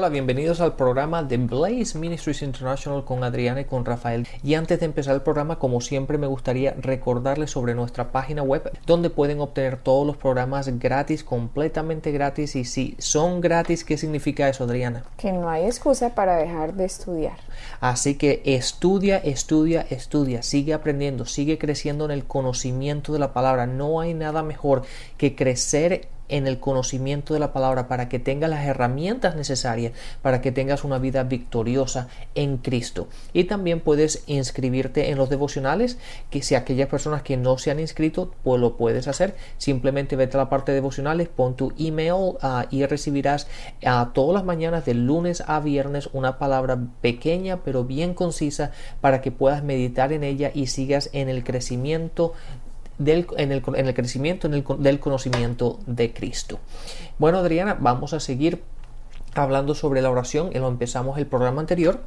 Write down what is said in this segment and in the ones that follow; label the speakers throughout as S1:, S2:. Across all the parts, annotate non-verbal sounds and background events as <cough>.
S1: Hola, bienvenidos al programa de Blaze Ministries International con Adriana y con Rafael. Y antes de empezar el programa, como siempre, me gustaría recordarles sobre nuestra página web donde pueden obtener todos los programas gratis, completamente gratis. Y si son gratis, ¿qué significa eso, Adriana?
S2: Que no hay excusa para dejar de estudiar.
S1: Así que estudia, estudia, estudia, sigue aprendiendo, sigue creciendo en el conocimiento de la palabra. No hay nada mejor que crecer en el conocimiento de la palabra para que tengas las herramientas necesarias para que tengas una vida victoriosa en Cristo. Y también puedes inscribirte en los devocionales, que si aquellas personas que no se han inscrito, pues lo puedes hacer. Simplemente vete a la parte de devocionales, pon tu email ah, y recibirás a todas las mañanas de lunes a viernes una palabra pequeña pero bien concisa para que puedas meditar en ella y sigas en el crecimiento en, el, crecimiento del conocimiento de Cristo. Bueno, Adriana, vamos a seguir hablando sobre la oración, lo empezamos el programa anterior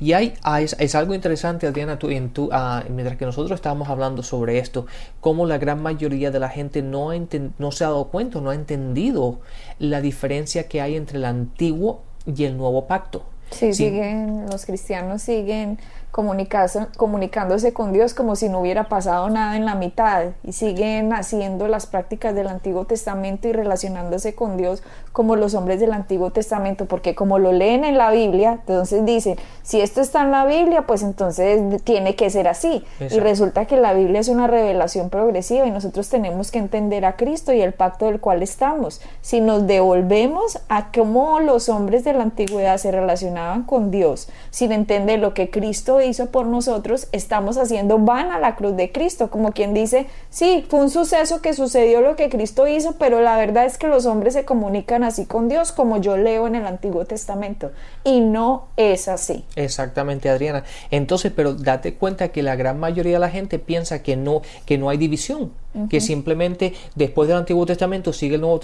S1: y hay, es, algo interesante Adriana en ah, mientras que nosotros estábamos hablando sobre esto cómo la gran mayoría de la gente no, no se ha dado cuenta no ha entendido la diferencia que hay entre el antiguo y el nuevo pacto
S2: sí. siguen los cristianos siguen comunicándose con Dios como si no hubiera pasado nada en la mitad y siguen haciendo las prácticas del Antiguo Testamento y relacionándose con Dios como los hombres del Antiguo Testamento, porque como lo leen en la Biblia, entonces dicen, si esto está en la Biblia, pues entonces tiene que ser así. Y resulta que la Biblia es una revelación progresiva y nosotros tenemos que entender a Cristo y el pacto del cual estamos. Si nos devolvemos a cómo los hombres de la antigüedad se relacionaban con Dios, sin entender lo que Cristo hizo por nosotros, estamos haciendo van a la cruz de Cristo, como quien dice, sí, fue un suceso que sucedió lo que Cristo hizo, pero la verdad es que los hombres se comunican así con Dios como yo leo en el Antiguo Testamento, y no es así.
S1: Exactamente, Adriana. Entonces, pero date cuenta que la gran mayoría de la gente piensa que no, que no hay división que simplemente después del Antiguo Testamento sigue el Nuevo,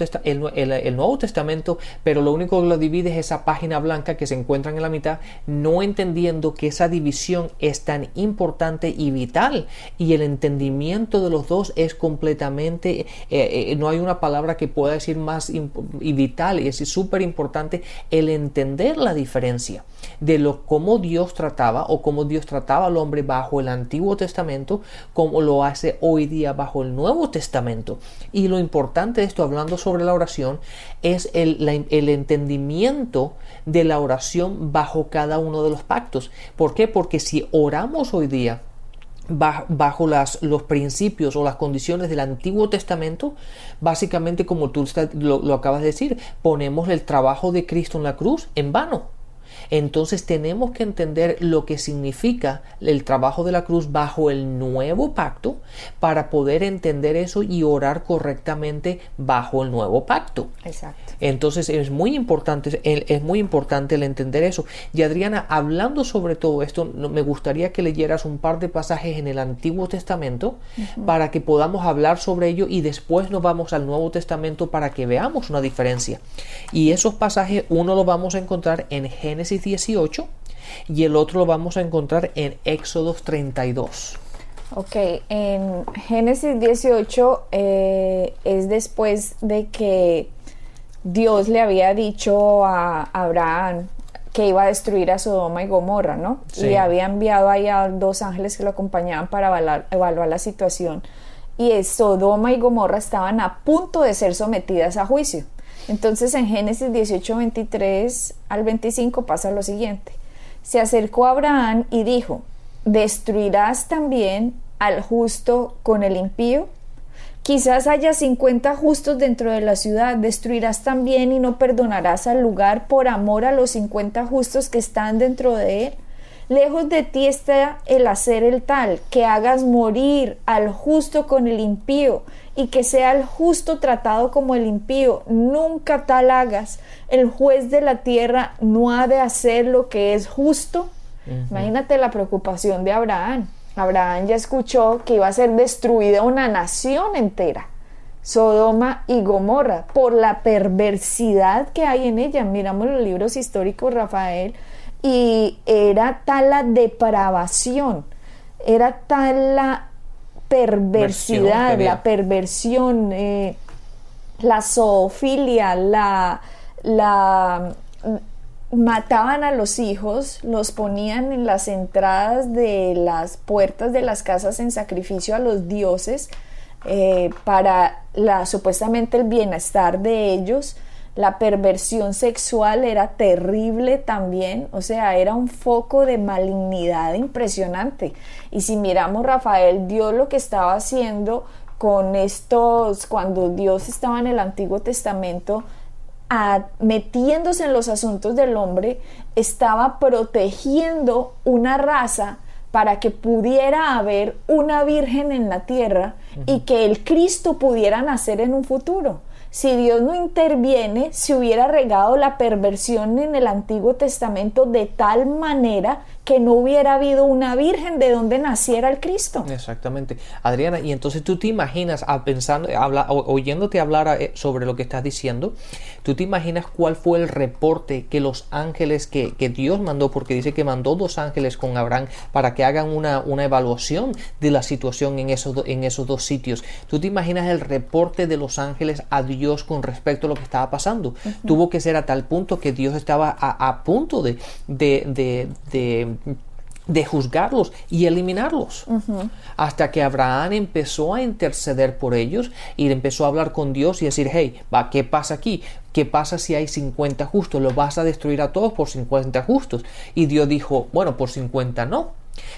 S1: el, Nuevo, Testamento, pero lo único que lo divide es esa página blanca que se encuentra en la mitad, no entendiendo que esa división es tan importante y vital. Y el entendimiento de los dos es completamente, eh, eh, no hay una palabra que pueda decir más y vital y es súper importante el entender la diferencia de lo cómo Dios trataba o cómo Dios trataba al hombre bajo el Antiguo Testamento, como lo hace hoy día bajo el Nuevo Testamento. Y lo importante de esto, hablando sobre la oración, es el, el entendimiento de la oración bajo cada uno de los pactos. ¿Por qué? Porque si oramos hoy día, bajo las, los principios o las condiciones del Antiguo Testamento, básicamente como tú lo, lo, acabas de decir, ponemos el trabajo de Cristo en la cruz en vano. Entonces tenemos que entender lo que significa el trabajo de la cruz bajo el nuevo pacto para poder entender eso y orar correctamente bajo el nuevo pacto.
S2: Exacto.
S1: Entonces es muy importante, es muy importante el entender eso. Y Adriana, hablando sobre todo esto, me gustaría que leyeras un par de pasajes en el Antiguo Testamento para que podamos hablar sobre ello y después nos vamos al Nuevo Testamento para que veamos una diferencia. Y esos pasajes uno lo vamos a encontrar en Génesis 18 y el otro lo vamos a encontrar en Éxodos 32.
S2: Ok, en Génesis 18 eh, es después de que Dios le había dicho a Abraham que iba a destruir a Sodoma y Gomorra, ¿no? Y había enviado ahí a dos ángeles que lo acompañaban para evaluar, evaluar la situación. Y Sodoma y Gomorra estaban a punto de ser sometidas a juicio. Entonces en Génesis 18, 23 al 25 pasa lo siguiente. Se acercó a Abraham y dijo, ¿destruirás también al justo con el impío? Quizás haya 50 justos dentro de la ciudad, destruirás también y no perdonarás al lugar por amor a los 50 justos que están dentro de él. Lejos de ti está el hacer el tal, que hagas morir al justo con el impío, y que sea el justo tratado como el impío. Nunca tal hagas. El juez de la tierra no ha de hacer lo que es justo. Imagínate la preocupación de Abraham. Abraham ya escuchó que iba a ser destruida una nación entera. Sodoma y Gomorra, por la perversidad que hay en ella. Miramos los libros históricos, Rafael, y era tal la depravación, era tal la perversidad, la perversión, eh, la zoofilia, la, la mataban a los hijos, los ponían en las entradas de las puertas de las casas en sacrificio a los dioses eh, para la, supuestamente el bienestar de ellos. La perversión sexual era terrible también, o sea, era un foco de malignidad impresionante. Y si miramos, Rafael, Dios lo que estaba haciendo con estos, cuando Dios estaba en el Antiguo Testamento, metiéndose en los asuntos del hombre, estaba protegiendo una raza para que pudiera haber una virgen en la tierra y que el Cristo pudiera nacer en un futuro. Si Dios no interviene, se hubiera regado la perversión en el Antiguo Testamento de tal manera que no hubiera habido una virgen de donde naciera el Cristo.
S1: Exactamente. Adriana, y entonces tú te imaginas, pensando, habla, oyéndote hablar eh, sobre lo que estás diciendo, tú te imaginas cuál fue el reporte que los ángeles que, Dios mandó, porque dice que mandó dos ángeles con Abraham para que hagan una, una evaluación de la situación en esos, en esos dos sitios. Tú te imaginas el reporte de los ángeles a Dios con respecto a lo que estaba pasando. Tuvo que ser a tal punto que Dios estaba a, punto de, de de juzgarlos y eliminarlos. Hasta que Abraham empezó a interceder por ellos y empezó a hablar con Dios y decir, hey, va, ¿qué pasa aquí? ¿Qué pasa si hay 50 justos? ¿Los vas a destruir a todos por 50 justos? Y Dios dijo, bueno, por 50 no.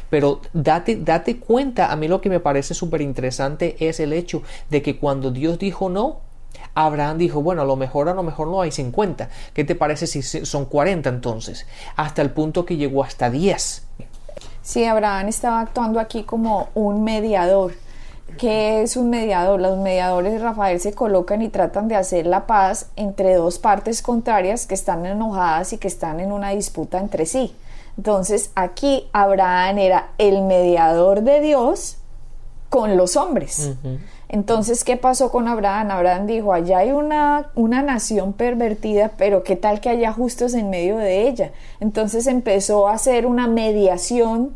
S1: Pero date, date cuenta, a mí lo que me parece súper interesante es el hecho de que cuando Dios dijo no, Abraham dijo, bueno, a lo mejor a lo mejor no hay 50. ¿Qué te parece si son 40 entonces? Hasta el punto que llegó hasta 10.
S2: Sí, Abraham estaba actuando aquí como un mediador. ¿Qué es un mediador? Los mediadores, Rafael, se colocan y tratan de hacer la paz entre dos partes contrarias que están enojadas y que están en una disputa entre sí. Entonces, aquí Abraham era el mediador de Dios con los hombres. Entonces, ¿qué pasó con Abraham? Abraham dijo, allá hay una, una nación pervertida, pero ¿qué tal que haya justos en medio de ella? Entonces empezó a hacer una mediación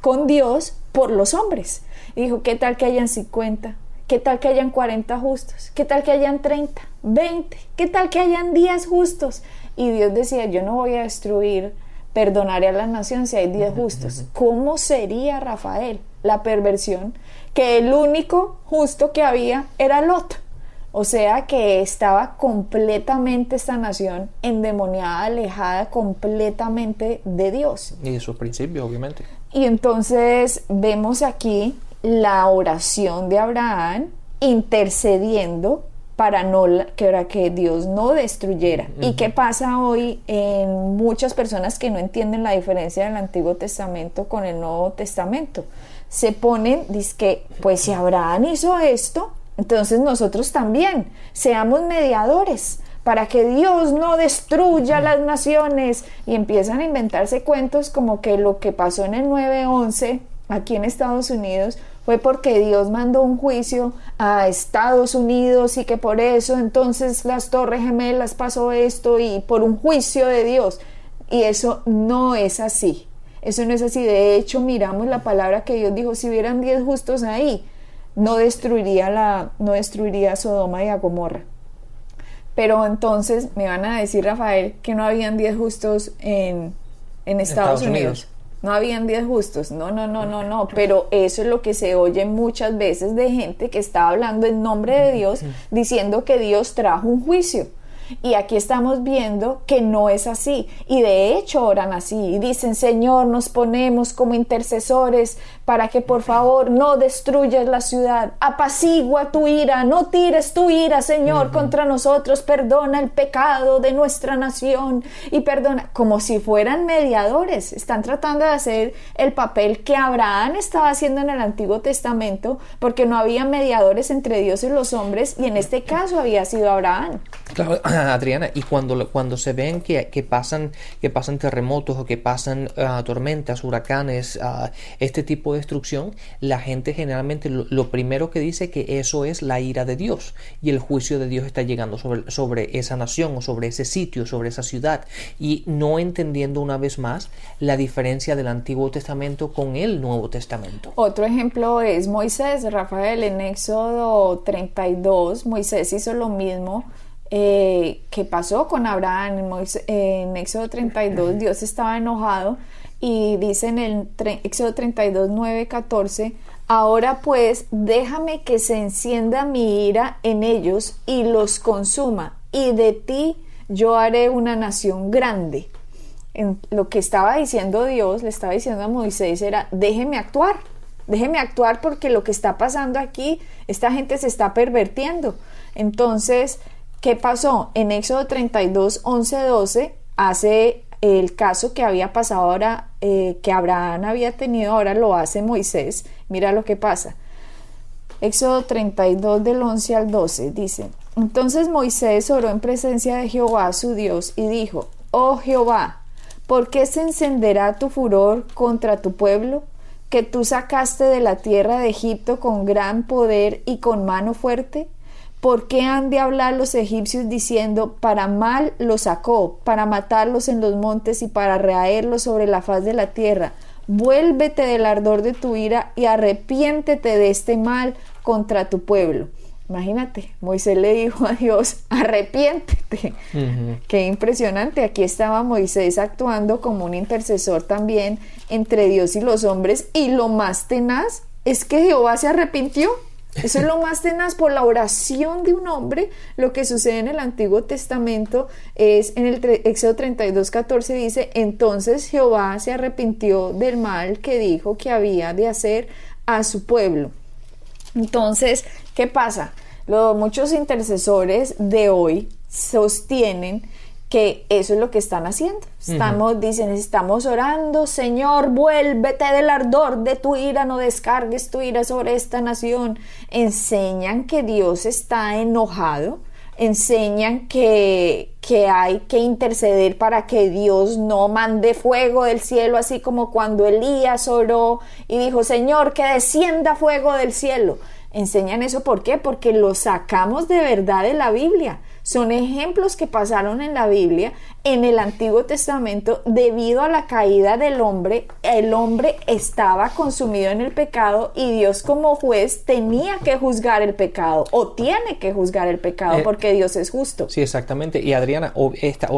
S2: con Dios por los hombres. dijo, ¿qué tal que hayan 50? ¿Qué tal que hayan 40 justos? ¿Qué tal que hayan 30? 20? ¿Qué tal que hayan 10 justos? Y Dios decía, yo no voy a destruir, perdonaré a la nación si hay 10 justos. ¿Cómo sería Rafael la perversión que el único justo que había era Lot. O sea que estaba completamente esta nación endemoniada, alejada completamente de Dios.
S1: Y de sus principios, obviamente.
S2: Y entonces vemos aquí la oración de Abraham intercediendo para no que, que Dios no destruyera. ¿Y qué pasa hoy en muchas personas que no entienden la diferencia del Antiguo Testamento con el Nuevo Testamento? Se ponen, que pues si Abraham hizo esto, entonces nosotros también seamos mediadores para que Dios no destruya las naciones y empiezan a inventarse cuentos como que lo que pasó en el 9-11 aquí en Estados Unidos fue porque Dios mandó un juicio a Estados Unidos y que por eso entonces las torres gemelas pasó esto y por un juicio de Dios. Y eso no es así. Eso no es así. De hecho, miramos la palabra que Dios dijo, si hubieran diez justos ahí, no destruiría, la, no destruiría Sodoma y a Gomorra. Pero entonces me van a decir, Rafael, que no habían diez justos en, Estados, Unidos. No habían diez justos. No, no, no, no, no. Pero eso es lo que se oye muchas veces de gente que está hablando en nombre de Dios, diciendo que Dios trajo un juicio. Y aquí estamos viendo que no es así. Y de hecho oran así. Y dicen, Señor, nos ponemos como intercesores para que por favor no destruyas la ciudad. Apacigua tu ira. No tires tu ira, Señor, contra nosotros. Perdona el pecado de nuestra nación. Y perdona, como si fueran mediadores. Están tratando de hacer el papel que Abraham estaba haciendo en el Antiguo Testamento porque no había mediadores entre Dios y los hombres. Y en este caso había sido Abraham.
S1: Claro, <clears throat> Adriana, y cuando, cuando se ven que, que, pasan, que pasan terremotos o que pasan ah, tormentas, huracanes, uh, este tipo de destrucción, la gente generalmente lo, lo, primero que dice que eso es la ira de Dios y el juicio de Dios está llegando sobre, sobre esa nación o sobre ese sitio, sobre esa ciudad, y no entendiendo una vez más la diferencia del Antiguo Testamento con el Nuevo Testamento.
S2: Otro ejemplo es Moisés, Rafael, en Éxodo 32, Moisés hizo lo mismo eh, que pasó con Abraham en, Éxodo 32, Dios estaba enojado y dice en el Éxodo 32, 9, 14, ahora pues déjame que se encienda mi ira en ellos y los consuma, y de ti yo haré una nación grande. En lo que estaba diciendo Dios, le estaba diciendo a Moisés era, déjeme actuar, déjeme actuar porque lo que está pasando aquí, esta gente se está pervertiendo. Entonces, ¿Qué pasó? En Éxodo 32, 11, 12 hace el caso que había pasado ahora, eh, que Abraham había tenido, ahora lo hace Moisés. Mira lo que pasa. Éxodo 32 del 11 al 12 dice, entonces Moisés oró en presencia de Jehová su Dios y dijo, oh Jehová, ¿por qué se encenderá tu furor contra tu pueblo? que tú sacaste de la tierra de Egipto con gran poder y con mano fuerte? ¿Por qué han de hablar los egipcios diciendo, para mal los sacó, para matarlos en los montes y para reaerlos sobre la faz de la tierra? Vuélvete del ardor de tu ira y arrepiéntete de este mal contra tu pueblo. Imagínate, Moisés le dijo a Dios, arrepiéntete. Qué impresionante. Aquí estaba Moisés actuando como un intercesor también entre Dios y los hombres. Y lo más tenaz es que Jehová se arrepintió. Eso es lo más tenaz por la oración de un hombre. Lo que sucede en el Antiguo Testamento es en el Éxodo 32, 14 dice, entonces Jehová se arrepintió del mal que dijo que había de hacer a su pueblo. Entonces, ¿qué pasa? muchos intercesores de hoy sostienen que eso es lo que están haciendo. Estamos, dicen, estamos orando, Señor, vuélvete del ardor de tu ira, no descargues tu ira sobre esta nación. Enseñan que Dios está enojado, enseñan que, que hay que interceder para que Dios no mande fuego del cielo, así como cuando Elías oró y dijo, Señor, que descienda fuego del cielo. Enseñan eso, ¿por qué? Porque lo sacamos de verdad de la Biblia son ejemplos que pasaron en la Biblia, en el Antiguo Testamento, debido a la caída del hombre, el hombre estaba consumido en el pecado y Dios como juez tenía que juzgar el pecado o tiene que juzgar el pecado eh, porque Dios es justo.
S1: Sí, exactamente. Y Adriana,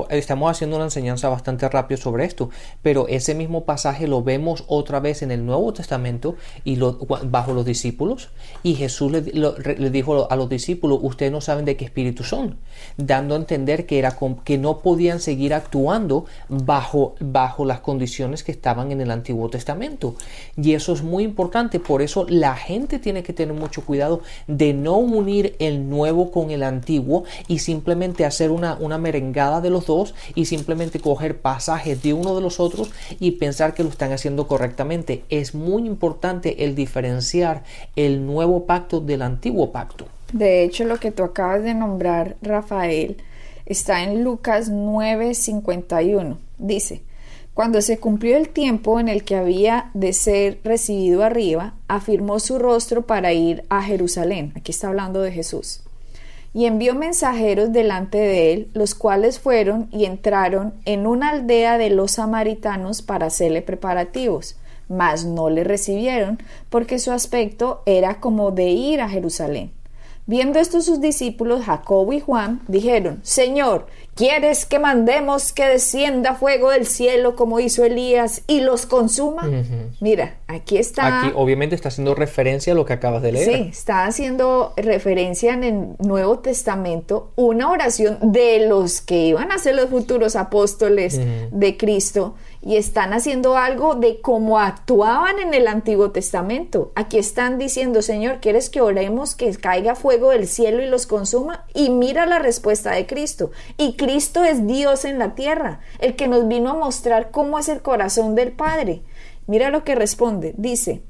S1: estamos haciendo una enseñanza bastante rápida sobre esto, pero ese mismo pasaje lo vemos otra vez en el Nuevo Testamento y lo, bajo los discípulos y Jesús le, le dijo a los discípulos, ustedes no saben de qué espíritu son dando a entender que, era, que no podían seguir actuando bajo, bajo las condiciones que estaban en el Antiguo Testamento. Y eso es muy importante, por eso la gente tiene que tener mucho cuidado de no unir el nuevo con el antiguo y simplemente hacer una, una merengada de los dos y simplemente coger pasajes de uno de los otros y pensar que lo están haciendo correctamente. Es muy importante el diferenciar el nuevo pacto del antiguo pacto.
S2: De hecho, lo que tú acabas de nombrar, Rafael, está en Lucas 9:51. Dice, cuando se cumplió el tiempo en el que había de ser recibido arriba, afirmó su rostro para ir a Jerusalén. Aquí está hablando de Jesús. Y envió mensajeros delante de él, los cuales fueron y entraron en una aldea de los samaritanos para hacerle preparativos, mas no le recibieron, porque su aspecto era como de ir a Jerusalén. Viendo esto sus discípulos, Jacobo y Juan, dijeron, Señor, ¿quieres que mandemos que descienda fuego del cielo como hizo Elías y los consuma? Mira, aquí está...
S1: Aquí obviamente está haciendo referencia a lo que acabas de leer.
S2: Sí, está haciendo referencia en el Nuevo Testamento una oración de los que iban a ser los futuros apóstoles de Cristo y están haciendo algo de cómo actuaban en el Antiguo Testamento. Aquí están diciendo, Señor, ¿quieres que oremos que caiga fuego del cielo y los consuma? Y mira la respuesta de Cristo. Y Cristo es Dios en la tierra, el que nos vino a mostrar cómo es el corazón del Padre. Mira lo que responde. Dice,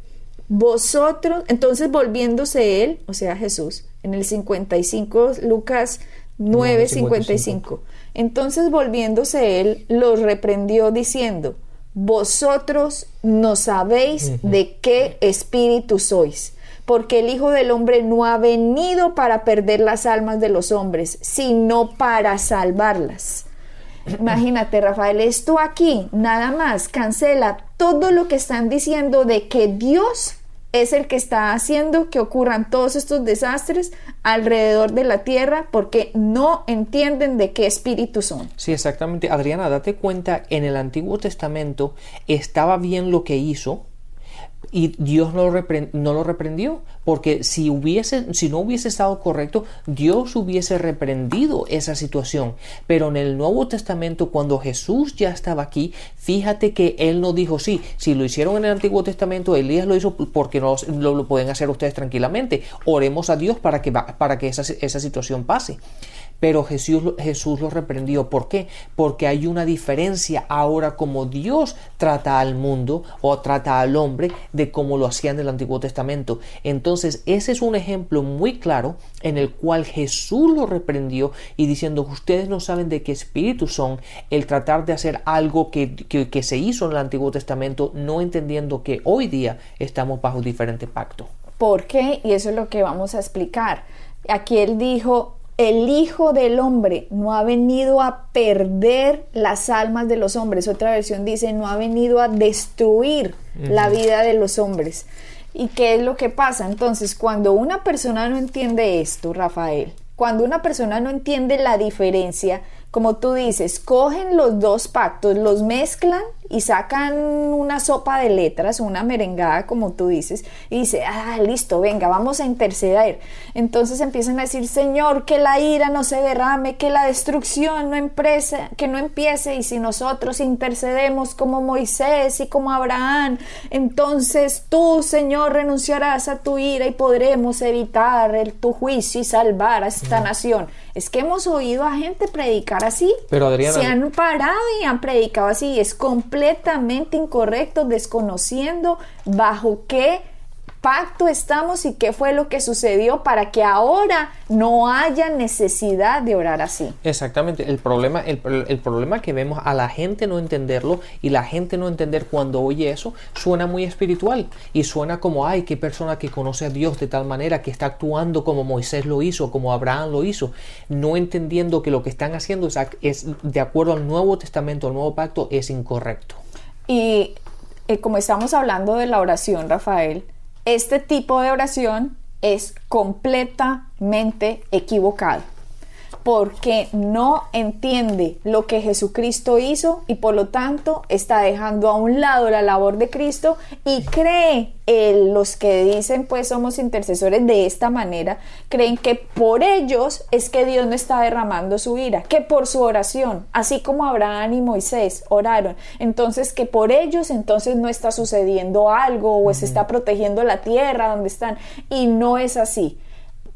S2: vosotros, entonces volviéndose él, o sea Jesús, en el 55, Lucas 9:55. Entonces volviéndose él, los reprendió diciendo, vosotros no sabéis de qué espíritu sois, porque el Hijo del Hombre no ha venido para perder las almas de los hombres, sino para salvarlas. <clears throat> Imagínate, Rafael, esto aquí nada más cancela todo lo que están diciendo de que Dios es el que está haciendo que ocurran todos estos desastres alrededor de la tierra porque no entienden de qué espíritu son.
S1: Sí, exactamente. Adriana, date cuenta, en el Antiguo Testamento estaba bien lo que hizo, y Dios no lo, no lo, reprendió, porque si, hubiese, si no hubiese estado correcto, Dios hubiese reprendido esa situación. Pero en el Nuevo Testamento, cuando Jesús ya estaba aquí, fíjate que Él no dijo, sí, si lo hicieron en el Antiguo Testamento, Elías lo hizo porque no lo, pueden hacer ustedes tranquilamente. Oremos a Dios para que, para que esa, esa situación pase. Pero Jesús, Jesús lo reprendió. ¿Por qué? Porque hay una diferencia ahora como Dios trata al mundo o trata al hombre de cómo lo hacía en el Antiguo Testamento. Entonces, ese es un ejemplo muy claro en el cual Jesús lo reprendió y diciendo, ustedes no saben de qué espíritu son, el tratar de hacer algo que, que se hizo en el Antiguo Testamento, no entendiendo que hoy día estamos bajo diferente pacto.
S2: ¿Por qué? Y eso es lo que vamos a explicar. Aquí él dijo, el Hijo del Hombre no ha venido a perder las almas de los hombres. Otra versión dice, no ha venido a destruir la vida de los hombres. ¿Y qué es lo que pasa? Entonces, cuando una persona no entiende esto, Rafael, cuando una persona no entiende la diferencia, como tú dices, cogen los dos pactos, los mezclan y sacan una sopa de letras, una merengada, como tú dices, y dice, ah, listo, venga, vamos a interceder. Entonces empiezan a decir, Señor, que la ira no se derrame, que la destrucción no empiece, que no empiece, y si nosotros intercedemos como Moisés y como Abraham, entonces tú, Señor, renunciarás a tu ira y podremos evitar el, tu juicio y salvar a esta nación. Es que hemos oído a gente predicar así.
S1: Pero Adriana,
S2: se han parado y han predicado así. Es completamente incorrecto, desconociendo bajo qué pacto estamos y qué fue lo que sucedió para que ahora no haya necesidad de orar así.
S1: Exactamente, el problema, el, problema que vemos a la gente no entenderlo y la gente no entender cuando oye eso suena muy espiritual y suena como, ay, qué persona que conoce a Dios de tal manera que está actuando como Moisés lo hizo, como Abraham lo hizo, no entendiendo que lo que están haciendo es, es de acuerdo al Nuevo Testamento, al Nuevo Pacto, es incorrecto.
S2: Y eh, como estamos hablando de la oración, Rafael, este tipo de oración es completamente equivocado porque no entiende lo que Jesucristo hizo y por lo tanto está dejando a un lado la labor de Cristo y cree los que dicen pues somos intercesores de esta manera, creen que por ellos es que Dios no está derramando su ira, que por su oración, así como Abraham y Moisés oraron, entonces que por ellos entonces no está sucediendo algo o se está protegiendo la tierra donde están y no es así.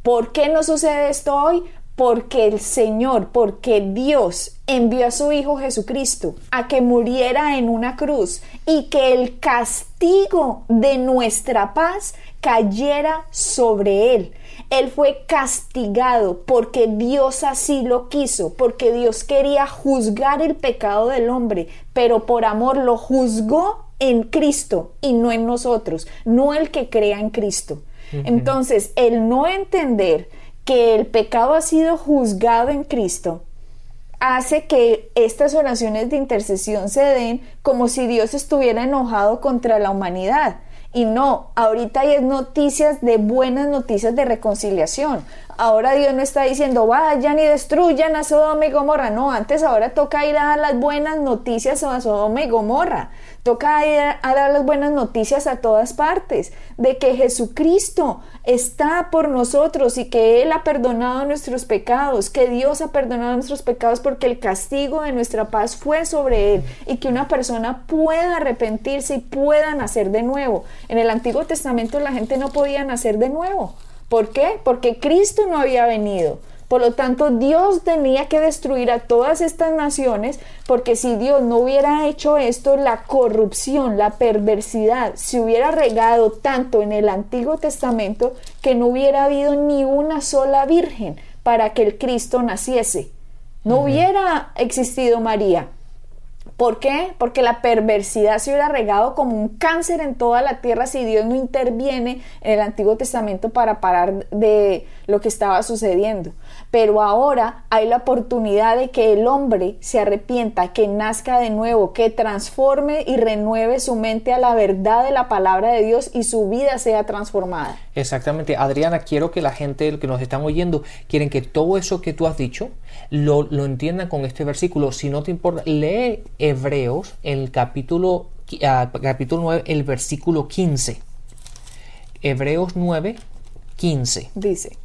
S2: ¿Por qué no sucede esto hoy? Porque el Señor, porque Dios envió a su Hijo Jesucristo a que muriera en una cruz y que el castigo de nuestra paz cayera sobre él. Él fue castigado porque Dios así lo quiso, porque Dios quería juzgar el pecado del hombre, pero por amor lo juzgó en Cristo y no en nosotros, no el que crea en Cristo. Entonces, el no entender que el pecado ha sido juzgado en Cristo, hace que estas oraciones de intercesión se den como si Dios estuviera enojado contra la humanidad. Y no, ahorita hay noticias de buenas noticias de reconciliación. Ahora Dios no está diciendo vayan y destruyan a Sodoma y Gomorra. No, antes ahora toca ir a dar las buenas noticias a Sodoma y Gomorra. Toca ir a dar las buenas noticias a todas partes de que Jesucristo está por nosotros y que Él ha perdonado nuestros pecados, que Dios ha perdonado nuestros pecados porque el castigo de nuestra paz fue sobre Él y que una persona pueda arrepentirse y pueda nacer de nuevo. En el Antiguo Testamento la gente no podía nacer de nuevo. ¿Por qué? Porque Cristo no había venido. Por lo tanto, Dios tenía que destruir a todas estas naciones porque si Dios no hubiera hecho esto, la corrupción, la perversidad se hubiera regado tanto en el Antiguo Testamento que no hubiera habido ni una sola virgen para que el Cristo naciese. No hubiera existido María. ¿Por qué? Porque la perversidad se hubiera regado como un cáncer en toda la tierra si Dios no interviene en el Antiguo Testamento para parar de lo que estaba sucediendo. Pero ahora hay la oportunidad de que el hombre se arrepienta, que nazca de nuevo, que transforme y renueve su mente a la verdad de la palabra de Dios y su vida sea transformada.
S1: Exactamente. Adriana, quiero que la gente que nos están oyendo, quieren que todo eso que tú has dicho lo, lo entiendan con este versículo. Si no te importa, lee Hebreos, el capítulo, ah, capítulo 9, el versículo 15. Hebreos 9, 15.
S2: Dice,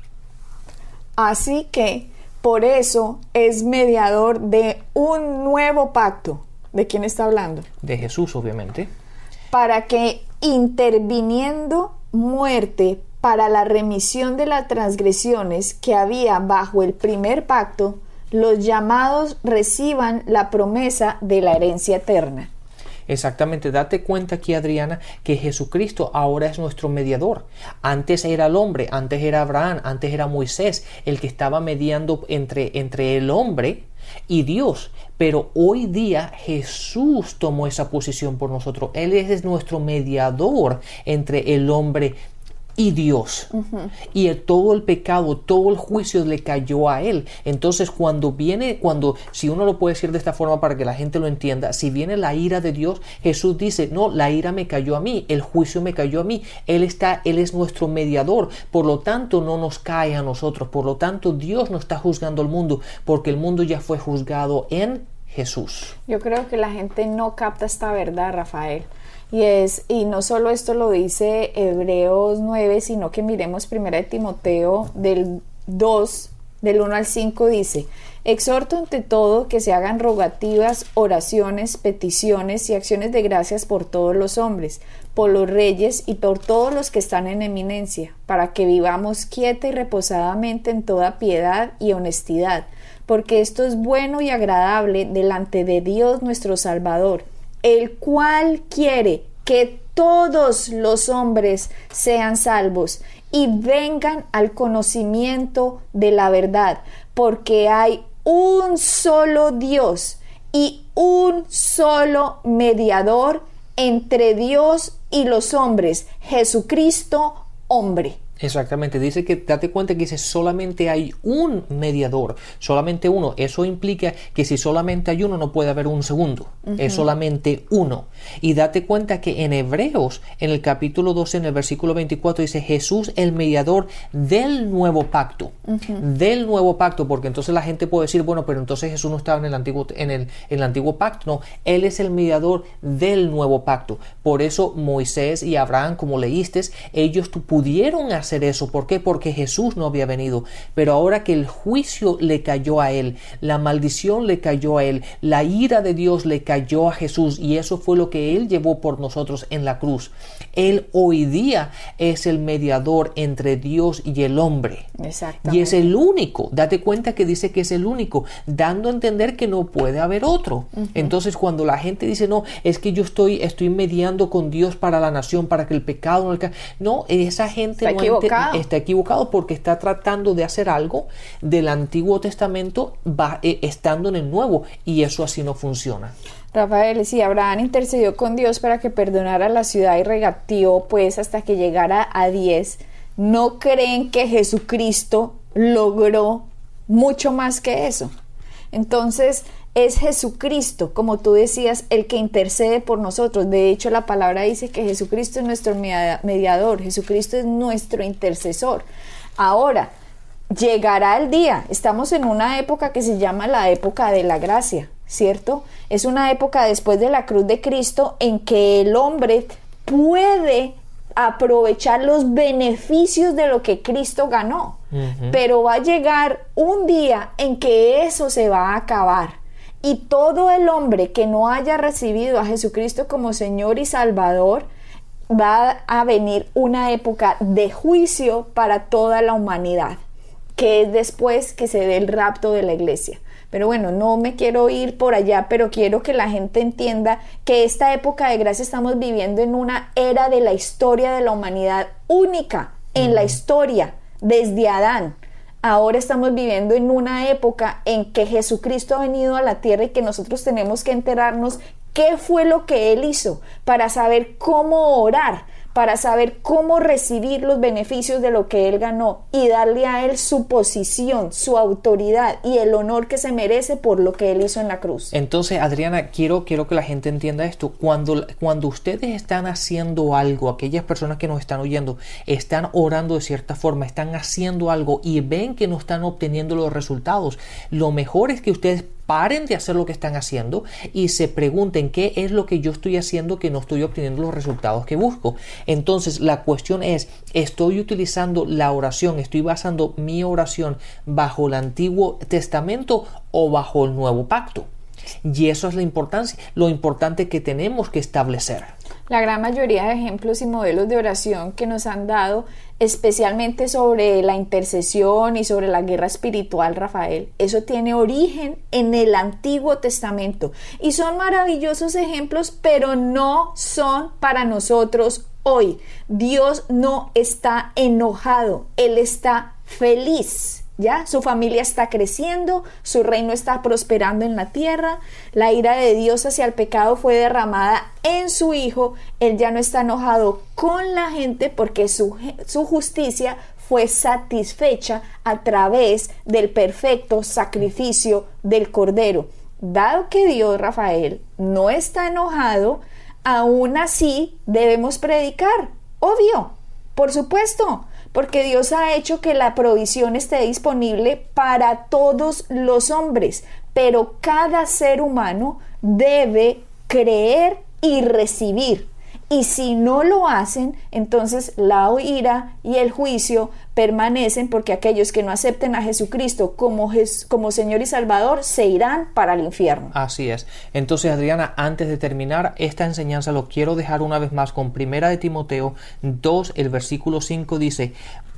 S2: así que por eso es mediador de un nuevo pacto. ¿De quién está hablando?
S1: De Jesús, obviamente.
S2: Para que interviniendo muerte para la remisión de las transgresiones que había bajo el primer pacto, los llamados reciban la promesa de la herencia eterna.
S1: Exactamente, date cuenta aquí Adriana que Jesucristo ahora es nuestro mediador. Antes era el hombre, antes era Abraham, antes era Moisés, el que estaba mediando entre, entre el hombre y Dios. Pero hoy día Jesús tomó esa posición por nosotros. Él es nuestro mediador entre el hombre y Dios. Y todo el pecado, todo el juicio le cayó a él. Entonces cuando viene, cuando, si uno lo puede decir de esta forma para que la gente lo entienda, si viene la ira de Dios, Jesús dice, no, la ira me cayó a mí, el juicio me cayó a mí. Él está, Él es nuestro mediador. Por lo tanto, no nos cae a nosotros. Por lo tanto, Dios no está juzgando al mundo, porque el mundo ya fue juzgado en Jesús.
S2: Yo creo que la gente no capta esta verdad, Rafael. Y es, y no solo esto lo dice Hebreos 9, sino que miremos primera de Timoteo del 2, del 1 al 5 dice, exhorto ante todo que se hagan rogativas, oraciones, peticiones y acciones de gracias por todos los hombres, por los reyes y por todos los que están en eminencia, para que vivamos quieta y reposadamente en toda piedad y honestidad, porque esto es bueno y agradable delante de Dios nuestro Salvador el cual quiere que todos los hombres sean salvos y vengan al conocimiento de la verdad, porque hay un solo Dios y un solo mediador entre Dios y los hombres, Jesucristo hombre.
S1: Exactamente, dice que date cuenta que dice solamente hay un mediador, solamente uno. Eso implica que si solamente hay uno no puede haber un segundo, es solamente uno. Y date cuenta que en Hebreos, en el capítulo 12, en el versículo 24, dice Jesús el mediador del nuevo pacto, del nuevo pacto, porque entonces la gente puede decir, bueno, pero entonces Jesús no estaba en el antiguo, en el, en el antiguo pacto, no, Él es el mediador del nuevo pacto. Por eso Moisés y Abraham, como leíste, ellos pudieron hacer eso. ¿Por qué? Porque Jesús no había venido. Pero ahora que el juicio le cayó a él, la maldición le cayó a él, la ira de Dios le cayó a Jesús y eso fue lo que él llevó por nosotros en la cruz. Él hoy día es el mediador entre Dios y el hombre. Y es el único. Date cuenta que dice que es el único, dando a entender que no puede haber otro. Entonces cuando la gente dice, no, es que yo estoy, estoy mediando con Dios para la nación, para que el pecado no... No, esa gente no está equivocado porque está tratando de hacer algo del Antiguo Testamento va, eh, estando en el Nuevo y eso así no funciona.
S2: Rafael, si Abraham intercedió con Dios para que perdonara la ciudad y regateó pues hasta que llegara a 10, ¿no creen que Jesucristo logró mucho más que eso? Entonces, es Jesucristo, como tú decías, el que intercede por nosotros. De hecho, la palabra dice que Jesucristo es nuestro mediador, Jesucristo es nuestro intercesor. Ahora, llegará el día, estamos en una época que se llama la época de la gracia, ¿cierto? Es una época después de la cruz de Cristo en que el hombre puede aprovechar los beneficios de lo que Cristo ganó. Pero va a llegar un día en que eso se va a acabar y todo el hombre que no haya recibido a Jesucristo como Señor y Salvador, va a venir una época de juicio para toda la humanidad, que es después que se dé el rapto de la iglesia. Pero bueno, no me quiero ir por allá, pero quiero que la gente entienda que esta época de gracia estamos viviendo en una era de la historia de la humanidad única en la historia, desde Adán Ahora estamos viviendo en una época en que Jesucristo ha venido a la tierra y que nosotros tenemos que enterarnos qué fue lo que Él hizo para saber cómo orar, para saber cómo recibir los beneficios de lo que él ganó y darle a él su posición, su autoridad y el honor que se merece por lo que él hizo en la cruz.
S1: Entonces, Adriana, quiero, quiero que la gente entienda esto. Cuando, cuando ustedes están haciendo algo, aquellas personas que nos están oyendo, están orando de cierta forma, están haciendo algo y ven que no están obteniendo los resultados, lo mejor es que ustedes paren de hacer lo que están haciendo y se pregunten qué es lo que yo estoy haciendo que no estoy obteniendo los resultados que busco. Entonces la cuestión es, ¿estoy utilizando la oración, estoy basando mi oración bajo el Antiguo Testamento o bajo el Nuevo Pacto? Y eso es la importancia, lo importante que tenemos que establecer.
S2: La gran mayoría de ejemplos y modelos de oración que nos han dado, especialmente sobre la intercesión y sobre la guerra espiritual, Rafael, eso tiene origen en el Antiguo Testamento. Y son maravillosos ejemplos, pero no son para nosotros hoy. Dios no está enojado, Él está feliz ¿Ya? Su familia está creciendo, su reino está prosperando en la tierra, la ira de Dios hacia el pecado fue derramada en su Hijo, Él ya no está enojado con la gente porque su, su justicia fue satisfecha a través del perfecto sacrificio del Cordero. Dado que Dios, Rafael, no está enojado, aún así debemos predicar, obvio, por supuesto, porque Dios ha hecho que la provisión esté disponible para todos los hombres, pero cada ser humano debe creer y recibir. Y si no lo hacen, entonces la ira y el juicio permanecen porque aquellos que no acepten a Jesucristo como, como Señor y Salvador se irán para el infierno.
S1: Así es. Entonces, Adriana, antes de terminar esta enseñanza, lo quiero dejar una vez más con Primera de Timoteo 2, el versículo 5 dice,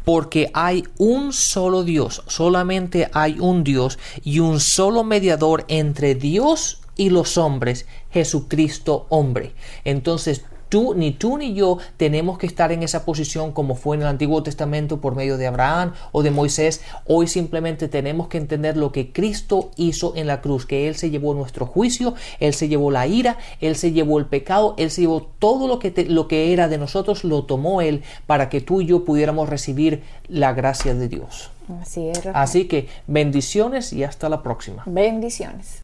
S1: porque hay un solo Dios, solamente hay un Dios y un solo mediador entre Dios y los hombres, Jesucristo hombre. Entonces Tú, ni tú ni yo tenemos que estar en esa posición como fue en el Antiguo Testamento por medio de Abraham o de Moisés. Hoy simplemente tenemos que entender lo que Cristo hizo en la cruz, que Él se llevó nuestro juicio, Él se llevó la ira, Él se llevó el pecado, Él se llevó todo lo que, lo que era de nosotros, lo tomó Él para que tú y yo pudiéramos recibir la gracia de Dios.
S2: Así es.
S1: Así que bendiciones y hasta la próxima.
S2: Bendiciones.